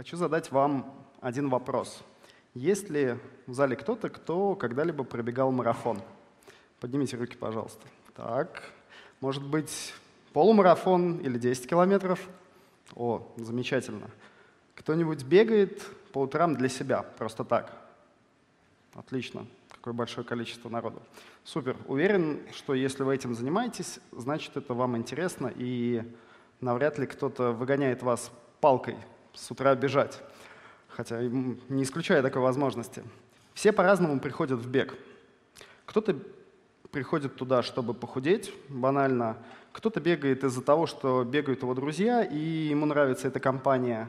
Хочу задать вам один вопрос. Есть ли в зале кто-то, кто когда-либо пробегал марафон? Поднимите руки, пожалуйста. Так, может быть, полумарафон или 10 километров? О, замечательно. Кто-нибудь бегает по утрам для себя, просто так? Отлично. Какое большое количество народу. Супер. Уверен, что если вы этим занимаетесь, значит, это вам интересно, и навряд ли кто-то выгоняет вас палкой с утра бежать. Хотя не исключаю такой возможности. Все по-разному приходят в бег. Кто-то приходит туда, чтобы похудеть, банально. Кто-то бегает из-за того, что бегают его друзья, и ему нравится эта компания.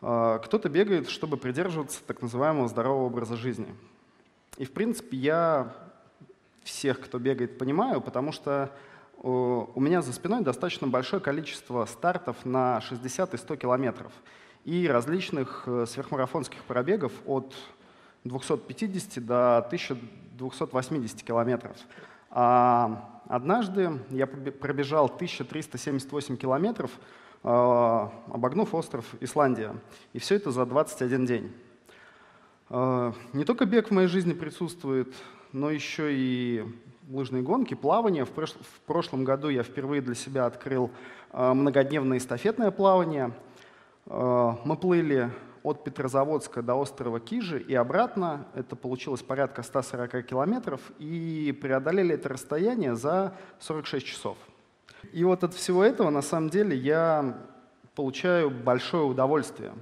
А, кто-то бегает, чтобы придерживаться так называемого здорового образа жизни. И, в принципе, я всех, кто бегает, понимаю, потому что у меня за спиной достаточно большое количество стартов на 60 и 100 километров и различных э, сверхмарафонских пробегов от 250 до 1280 километров. А однажды я пробежал 1378 километров, э, обогнув остров Исландия. И все это за 21 день. Э, не только бег в моей жизни присутствует, но еще и лыжные гонки, плавание. В, прош... в прошлом году я впервые для себя открыл э, многодневное эстафетное плавание. Э, мы плыли от Петрозаводска до острова Кижи и обратно. Это получилось порядка 140 километров. И преодолели это расстояние за 46 часов. И вот от всего этого, на самом деле, я получаю большое удовольствие.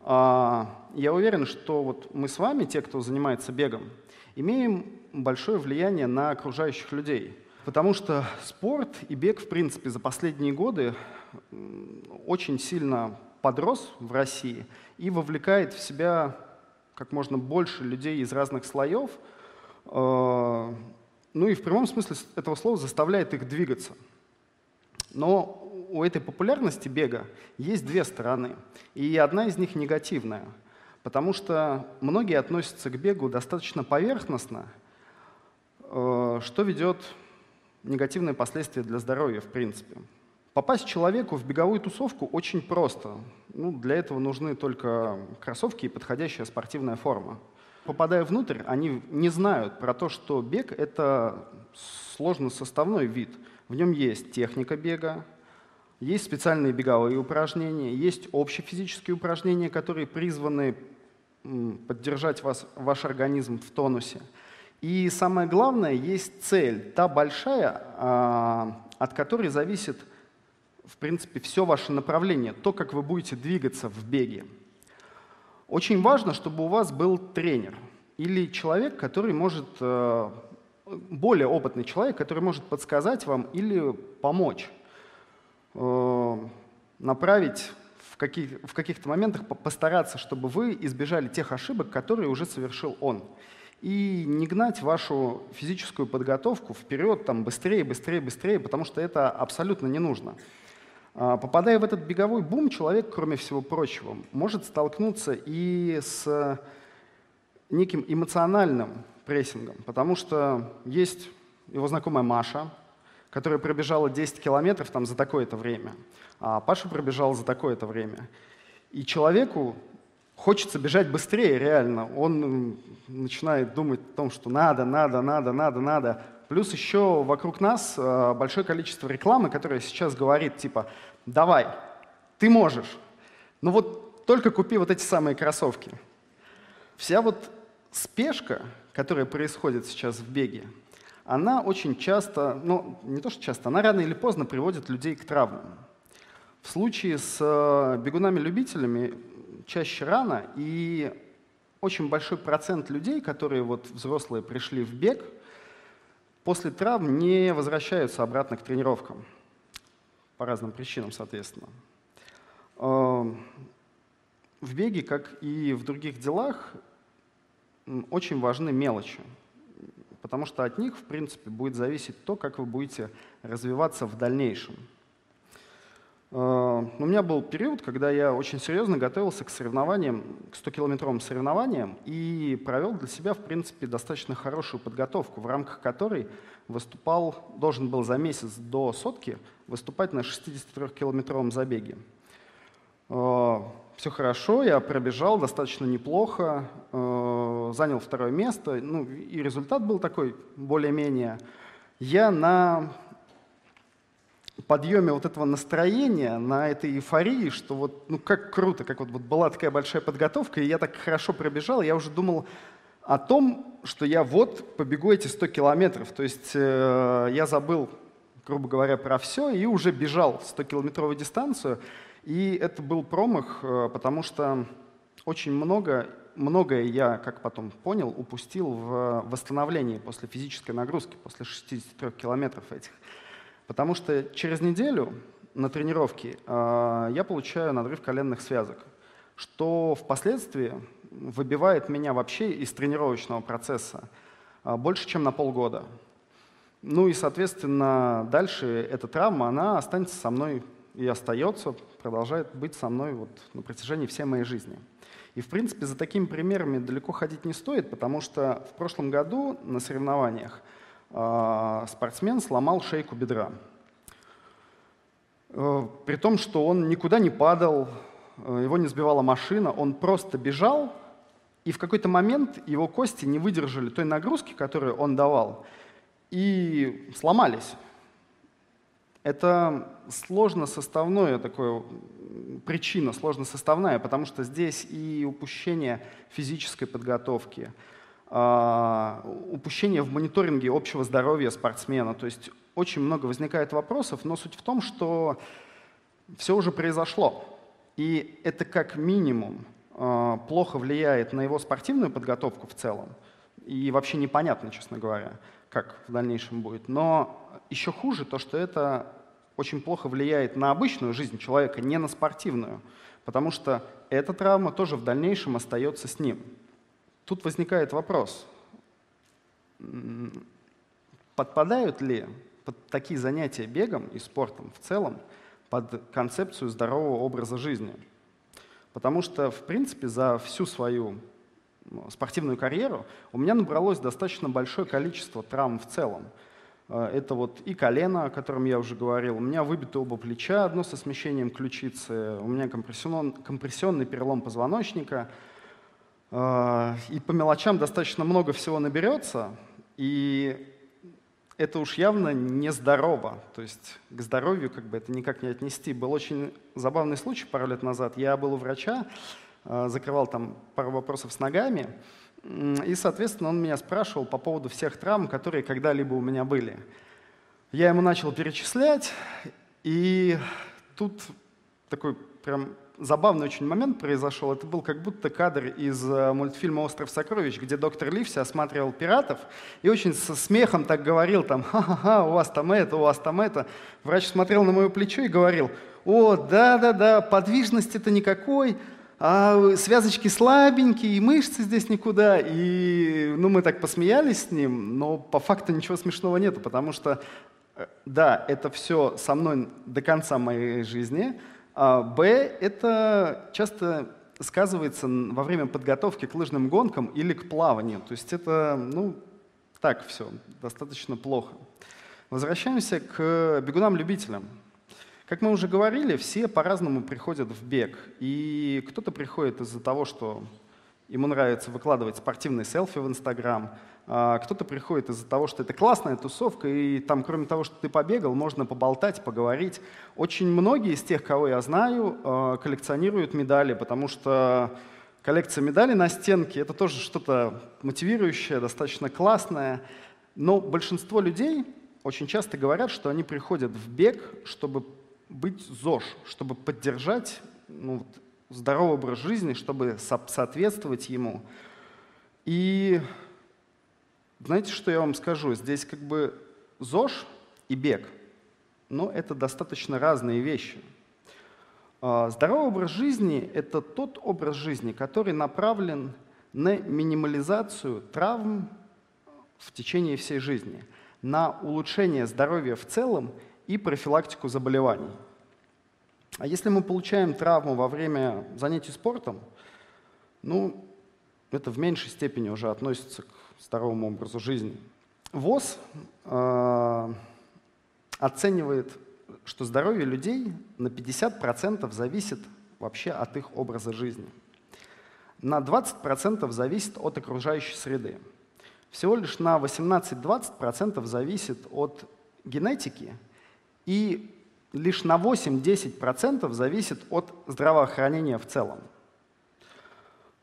А, я уверен, что вот мы с вами, те, кто занимается бегом, имеем большое влияние на окружающих людей. Потому что спорт и бег, в принципе, за последние годы очень сильно подрос в России и вовлекает в себя как можно больше людей из разных слоев, э, ну и в прямом смысле этого слова заставляет их двигаться. Но у этой популярности бега есть две стороны, и одна из них негативная, потому что многие относятся к бегу достаточно поверхностно – что ведет негативные последствия для здоровья в принципе. Попасть человеку в беговую тусовку очень просто. Ну, для этого нужны только кроссовки и подходящая спортивная форма. Попадая внутрь, они не знают про то, что бег — это сложно составной вид. В нем есть техника бега, есть специальные беговые упражнения, есть общефизические упражнения, которые призваны поддержать вас, ваш организм в тонусе — и самое главное, есть цель, та большая, а, от которой зависит, в принципе, все ваше направление, то, как вы будете двигаться в беге. Очень важно, чтобы у вас был тренер или человек, который может, э, более опытный человек, который может подсказать вам или помочь, э, направить в, каких, в каких-то моментах, постараться, чтобы вы избежали тех ошибок, которые уже совершил он и не гнать вашу физическую подготовку вперед там, быстрее, быстрее, быстрее, потому что это абсолютно не нужно. А, попадая в этот беговой бум, человек, кроме всего прочего, может столкнуться и с неким эмоциональным прессингом, потому что есть его знакомая Маша, которая пробежала 10 километров там, за такое-то время, а Паша пробежал за такое-то время. И человеку хочется бежать быстрее, реально. Он начинает думать о том, что надо, надо, надо, надо, надо. Плюс еще вокруг нас э, большое количество рекламы, которая сейчас говорит, типа, давай, ты можешь. Ну вот только купи вот эти самые кроссовки. Вся вот спешка, которая происходит сейчас в беге, она очень часто, ну не то что часто, она рано или поздно приводит людей к травмам. В случае с э, бегунами-любителями чаще рано, и очень большой процент людей, которые вот взрослые пришли в бег, после травм не возвращаются обратно к тренировкам. По разным причинам, соответственно. Эм, в беге, как и в других делах, очень важны мелочи, потому что от них, в принципе, будет зависеть то, как вы будете развиваться в дальнейшем. Э, у меня был период, когда я очень серьезно готовился к соревнованиям, к 100-километровым соревнованиям и провел для себя, в принципе, достаточно хорошую подготовку, в рамках которой выступал, должен был за месяц до сотки выступать на 63-километровом забеге. Э, все хорошо, я пробежал достаточно неплохо, э, занял второе место, ну и результат был такой более-менее. Я на подъеме вот этого настроения, на этой эйфории, что вот, ну как круто, как вот, вот была такая большая подготовка, и я так хорошо пробежал, я уже думал о том, что я вот побегу эти 100 километров. То есть э, я забыл, грубо говоря, про все и уже бежал 100-километровую дистанцию. И это был промах, э, потому что очень много, многое я, как потом понял, упустил в восстановлении после физической нагрузки, после 63 километров этих. Потому что через неделю на тренировке э, я получаю надрыв коленных связок, что впоследствии выбивает меня вообще из тренировочного процесса э, больше, чем на полгода. Ну и, соответственно, дальше эта травма, она останется со мной и остается, продолжает быть со мной вот на протяжении всей моей жизни. И, в принципе, за такими примерами далеко ходить не стоит, потому что в прошлом году на соревнованиях а, спортсмен сломал шейку бедра. Э, при том, что он никуда не падал, э, его не сбивала машина, он просто бежал, и в какой-то момент его кости не выдержали той нагрузки, которую он давал, и сломались. Это сложно составное такое, причина сложно составная, потому что здесь и упущение физической подготовки, а, упущение в мониторинге общего здоровья спортсмена. То есть очень много возникает вопросов, но суть в том, что все уже произошло. И это как минимум а, плохо влияет на его спортивную подготовку в целом. И вообще непонятно, честно говоря, как в дальнейшем будет. Но еще хуже то, что это очень плохо влияет на обычную жизнь человека, не на спортивную. Потому что эта травма тоже в дальнейшем остается с ним. Тут возникает вопрос, подпадают ли под такие занятия бегом и спортом в целом под концепцию здорового образа жизни? Потому что, в принципе, за всю свою ну, спортивную карьеру у меня набралось достаточно большое количество травм в целом. Э, это вот и колено, о котором я уже говорил. У меня выбито оба плеча, одно со смещением ключицы. У меня компрессионный, компрессионный перелом позвоночника – и по мелочам достаточно много всего наберется, и это уж явно нездорово. То есть к здоровью как бы это никак не отнести. Был очень забавный случай пару лет назад. Я был у врача, а, закрывал там пару вопросов с ногами, и, соответственно, он меня спрашивал по поводу всех травм, которые когда-либо у меня были. Я ему начал перечислять, и тут такой прям забавный очень момент произошел. Это был как будто кадр из э, мультфильма «Остров сокровищ», где доктор Ливси осматривал пиратов и очень со смехом так говорил там «Ха-ха-ха, у вас там это, у вас там это». Врач смотрел на мое плечо и говорил «О, да-да-да, подвижности-то никакой, а связочки слабенькие, и мышцы здесь никуда». И ну, мы так посмеялись с ним, но по факту ничего смешного нету, потому что э, да, это все со мной до конца моей жизни – а Б – это часто сказывается во время подготовки к лыжным гонкам или к плаванию. То есть это, ну, так все, достаточно плохо. Возвращаемся к бегунам-любителям. Как мы уже говорили, все по-разному приходят в бег. И кто-то приходит из-за того, что ему нравится выкладывать спортивные селфи в Инстаграм, а, кто-то приходит из-за того, что это классная тусовка, и там, кроме того, что ты побегал, можно поболтать, поговорить. Очень многие из тех, кого я знаю, а, коллекционируют медали, потому что коллекция медалей на стенке — это тоже что-то мотивирующее, достаточно классное. Но большинство людей очень часто говорят, что они приходят в бег, чтобы быть ЗОЖ, чтобы поддержать ну, здоровый образ жизни, чтобы соответствовать ему. И знаете, что я вам скажу? Здесь как бы ЗОЖ и бег, но это достаточно разные вещи. А, здоровый образ жизни – это тот образ жизни, который направлен на минимализацию травм в течение всей жизни, на улучшение здоровья в целом и профилактику заболеваний. А если мы получаем травму во время занятий спортом, ну, это в меньшей степени уже относится к здоровому образу жизни. ВОЗ э, оценивает, что здоровье людей на 50% зависит вообще от их образа жизни. На 20% зависит от окружающей среды. Всего лишь на 18-20% зависит от генетики и лишь на 8-10% зависит от здравоохранения в целом.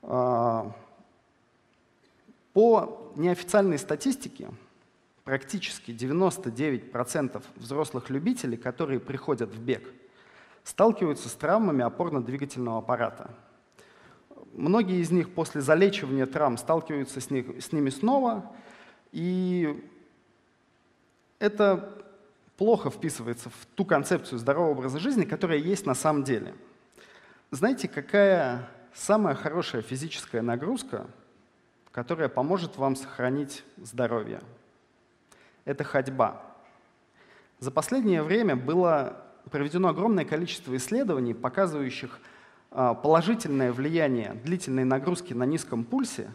А, по неофициальной статистике практически 99% взрослых любителей, которые приходят в бег, сталкиваются с травмами опорно-двигательного аппарата. Многие из них после залечивания травм сталкиваются с, них, с ними снова, и это плохо вписывается в ту концепцию здорового образа жизни, которая есть на самом деле. Знаете, какая самая хорошая физическая нагрузка, которая поможет вам сохранить здоровье? это ходьба. За последнее время было проведено огромное количество исследований, показывающих а, положительное влияние длительной нагрузки на низком пульсе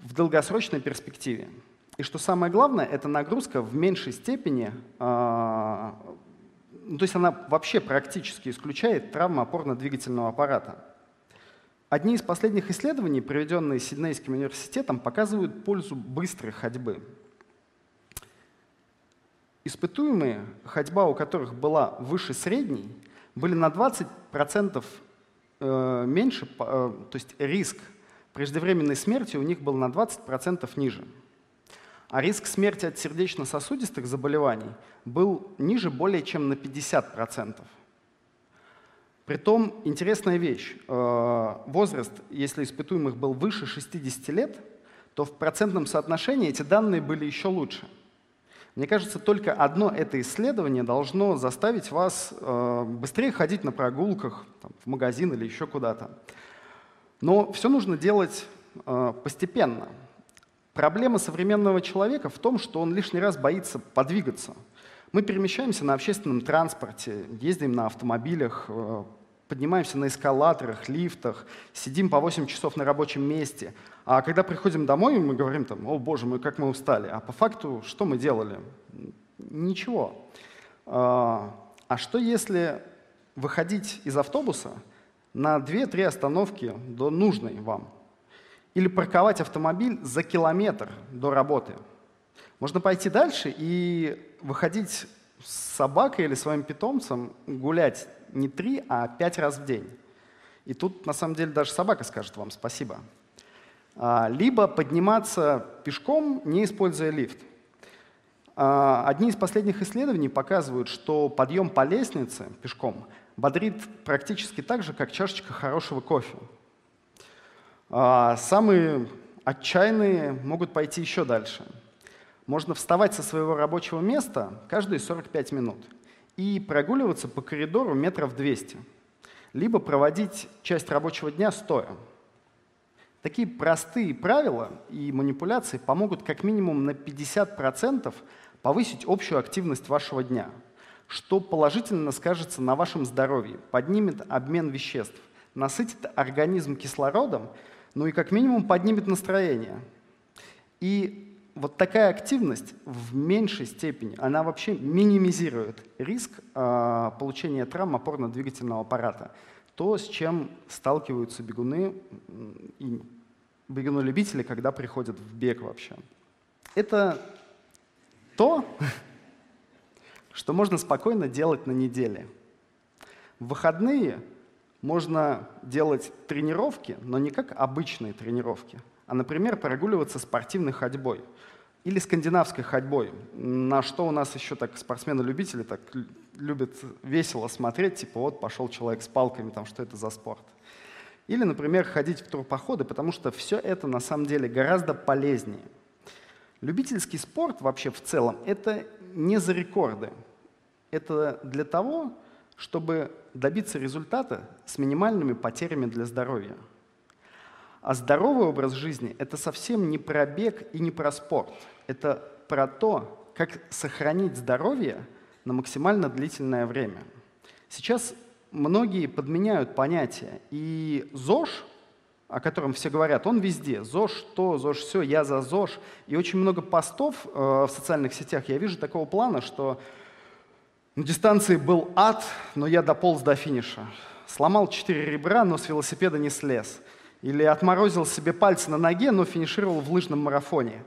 в долгосрочной перспективе. И что самое главное, эта нагрузка в меньшей степени, а, ну, то есть она вообще практически исключает травмы опорно-двигательного аппарата. Одни из последних исследований, проведенные Сиднейским университетом, показывают пользу быстрой ходьбы. Испытуемые, ходьба у которых была выше средней, были на 20% э, меньше, э, то есть риск преждевременной смерти у них был на 20% ниже. А риск смерти от сердечно-сосудистых заболеваний был ниже более чем на 50%. Притом, интересная вещь, э, возраст, если испытуемых был выше 60 лет, то в процентном соотношении эти данные были еще лучше – мне кажется, только одно это исследование должно заставить вас э, быстрее ходить на прогулках, в магазин или еще куда-то. Но все нужно делать э, постепенно. Проблема современного человека в том, что он лишний раз боится подвигаться. Мы перемещаемся на общественном транспорте, ездим на автомобилях, э, поднимаемся на эскалаторах, лифтах, сидим по 8 часов на рабочем месте. А когда приходим домой, мы говорим там, о боже мой, как мы устали. А по факту что мы делали? Ничего. А, а что если выходить из автобуса на 2-3 остановки до нужной вам? Или парковать автомобиль за километр до работы? Можно пойти дальше и выходить с собакой или своим питомцем гулять не три, а пять раз в день. И тут, на самом деле, даже собака скажет вам спасибо. А, либо подниматься пешком, не используя лифт. А, одни из последних исследований показывают, что подъем по лестнице пешком бодрит практически так же, как чашечка хорошего кофе. А, самые отчаянные могут пойти еще дальше. Можно вставать со своего рабочего места каждые 45 минут – и прогуливаться по коридору метров 200, либо проводить часть рабочего дня стоя. Такие простые правила и манипуляции помогут как минимум на 50% повысить общую активность вашего дня, что положительно скажется на вашем здоровье, поднимет обмен веществ, насытит организм кислородом, ну и как минимум поднимет настроение. И вот такая активность в меньшей степени, она вообще минимизирует риск э, получения травм опорно-двигательного аппарата. То, с чем сталкиваются бегуны и бегуны-любители, когда приходят в бег вообще. Это то, что можно спокойно делать на неделе. В выходные можно делать тренировки, но не как обычные тренировки, а, например, прогуливаться спортивной ходьбой или скандинавской ходьбой, на что у нас еще так спортсмены-любители так любят весело смотреть, типа вот пошел человек с палками, там что это за спорт. Или, например, ходить в турпоходы, потому что все это на самом деле гораздо полезнее. Любительский спорт вообще в целом — это не за рекорды. Это для того, чтобы добиться результата с минимальными потерями для здоровья. А здоровый образ жизни — это совсем не про бег и не про спорт. Это про то, как сохранить здоровье на максимально длительное время. Сейчас многие подменяют понятие. И ЗОЖ, о котором все говорят, он везде. ЗОЖ то, ЗОЖ все, я за ЗОЖ. И очень много постов э, в социальных сетях я вижу такого плана, что на дистанции был ад, но я дополз до финиша. сломал четыре ребра, но с велосипеда не слез. Или отморозил себе пальцы на ноге, но финишировал в лыжном марафоне.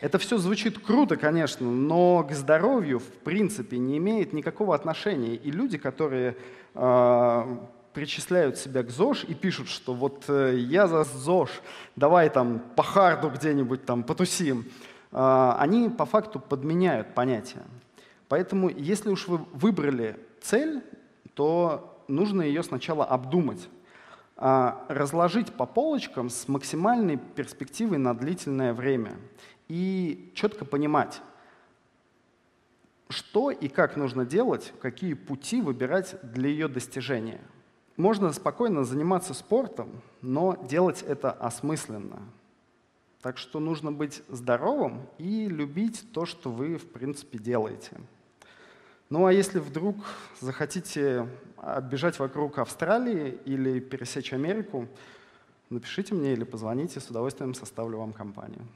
Это все звучит круто, конечно, но к здоровью в принципе не имеет никакого отношения. И люди, которые э, причисляют себя к ЗОЖ и пишут, что вот э, я за ЗОЖ, давай там по харду где-нибудь там потусим, э, они по факту подменяют понятия. Поэтому если уж вы выбрали цель, то нужно ее сначала обдумать, а разложить по полочкам с максимальной перспективой на длительное время и четко понимать, что и как нужно делать, какие пути выбирать для ее достижения. Можно спокойно заниматься спортом, но делать это осмысленно. Так что нужно быть здоровым и любить то, что вы, в принципе, делаете. Ну а если вдруг захотите оббежать вокруг Австралии или пересечь Америку, напишите мне или позвоните, с удовольствием составлю вам компанию.